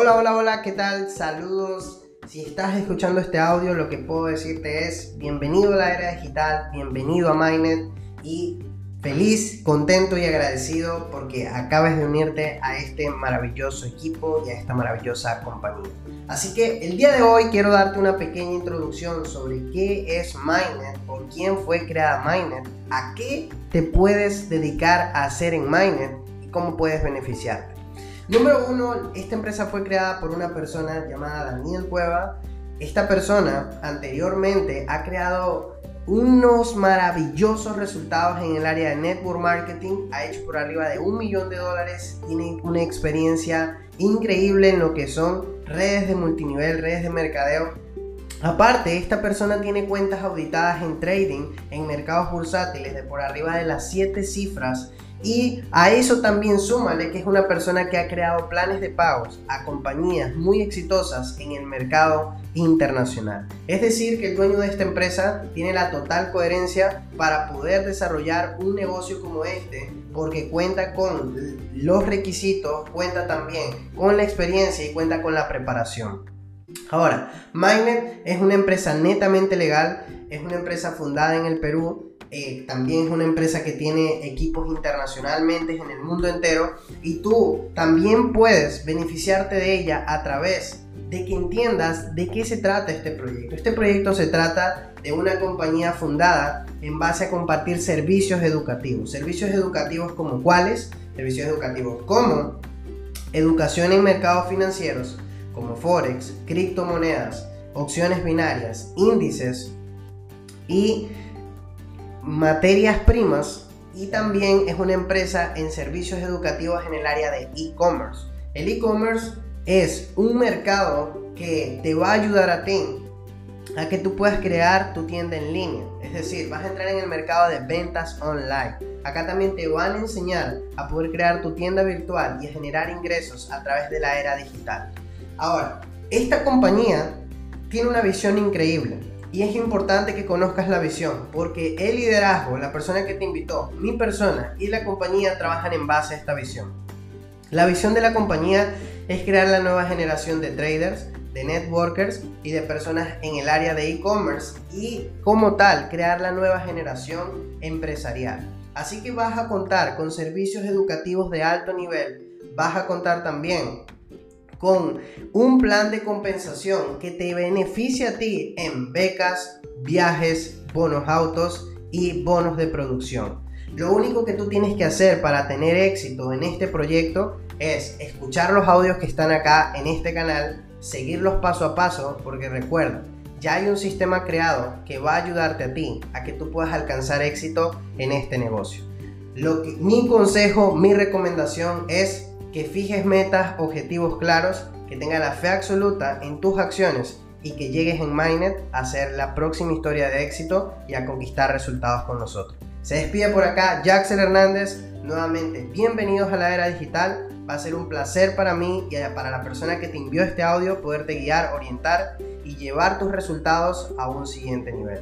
Hola, hola, hola, ¿qué tal? Saludos. Si estás escuchando este audio, lo que puedo decirte es bienvenido a la era digital, bienvenido a Mainnet y feliz, contento y agradecido porque acabas de unirte a este maravilloso equipo y a esta maravillosa compañía. Así que el día de hoy quiero darte una pequeña introducción sobre qué es Mainnet, por quién fue creada Mainnet, a qué te puedes dedicar a hacer en Mainnet y cómo puedes beneficiarte. Número uno, esta empresa fue creada por una persona llamada Daniel Cueva. Esta persona anteriormente ha creado unos maravillosos resultados en el área de network marketing, ha hecho por arriba de un millón de dólares, tiene una experiencia increíble en lo que son redes de multinivel, redes de mercadeo. Aparte, esta persona tiene cuentas auditadas en trading, en mercados bursátiles de por arriba de las 7 cifras y a eso también súmale que es una persona que ha creado planes de pagos a compañías muy exitosas en el mercado internacional. Es decir, que el dueño de esta empresa tiene la total coherencia para poder desarrollar un negocio como este porque cuenta con los requisitos, cuenta también con la experiencia y cuenta con la preparación. Ahora, Magnet es una empresa netamente legal, es una empresa fundada en el Perú eh, también es una empresa que tiene equipos internacionalmente en el mundo entero y tú también puedes beneficiarte de ella a través de que entiendas de qué se trata este proyecto. Este proyecto se trata de una compañía fundada en base a compartir servicios educativos. Servicios educativos como cuáles? Servicios educativos como educación en mercados financieros, como Forex, criptomonedas, opciones binarias, índices y materias primas y también es una empresa en servicios educativos en el área de e-commerce. El e-commerce es un mercado que te va a ayudar a ti a que tú puedas crear tu tienda en línea. Es decir, vas a entrar en el mercado de ventas online. Acá también te van a enseñar a poder crear tu tienda virtual y a generar ingresos a través de la era digital. Ahora, esta compañía tiene una visión increíble. Y es importante que conozcas la visión, porque el liderazgo, la persona que te invitó, mi persona y la compañía trabajan en base a esta visión. La visión de la compañía es crear la nueva generación de traders, de networkers y de personas en el área de e-commerce y como tal crear la nueva generación empresarial. Así que vas a contar con servicios educativos de alto nivel, vas a contar también con un plan de compensación que te beneficie a ti en becas, viajes, bonos autos y bonos de producción. Lo único que tú tienes que hacer para tener éxito en este proyecto es escuchar los audios que están acá en este canal, seguirlos paso a paso, porque recuerda, ya hay un sistema creado que va a ayudarte a ti a que tú puedas alcanzar éxito en este negocio. Lo mi consejo, mi recomendación es que fijes metas, objetivos claros, que tengas la fe absoluta en tus acciones y que llegues en Mainnet a hacer la próxima historia de éxito y a conquistar resultados con nosotros. Se despide por acá Jackson Hernández. Nuevamente, bienvenidos a la era digital. Va a ser un placer para mí y para la persona que te envió este audio poderte guiar, orientar y llevar tus resultados a un siguiente nivel.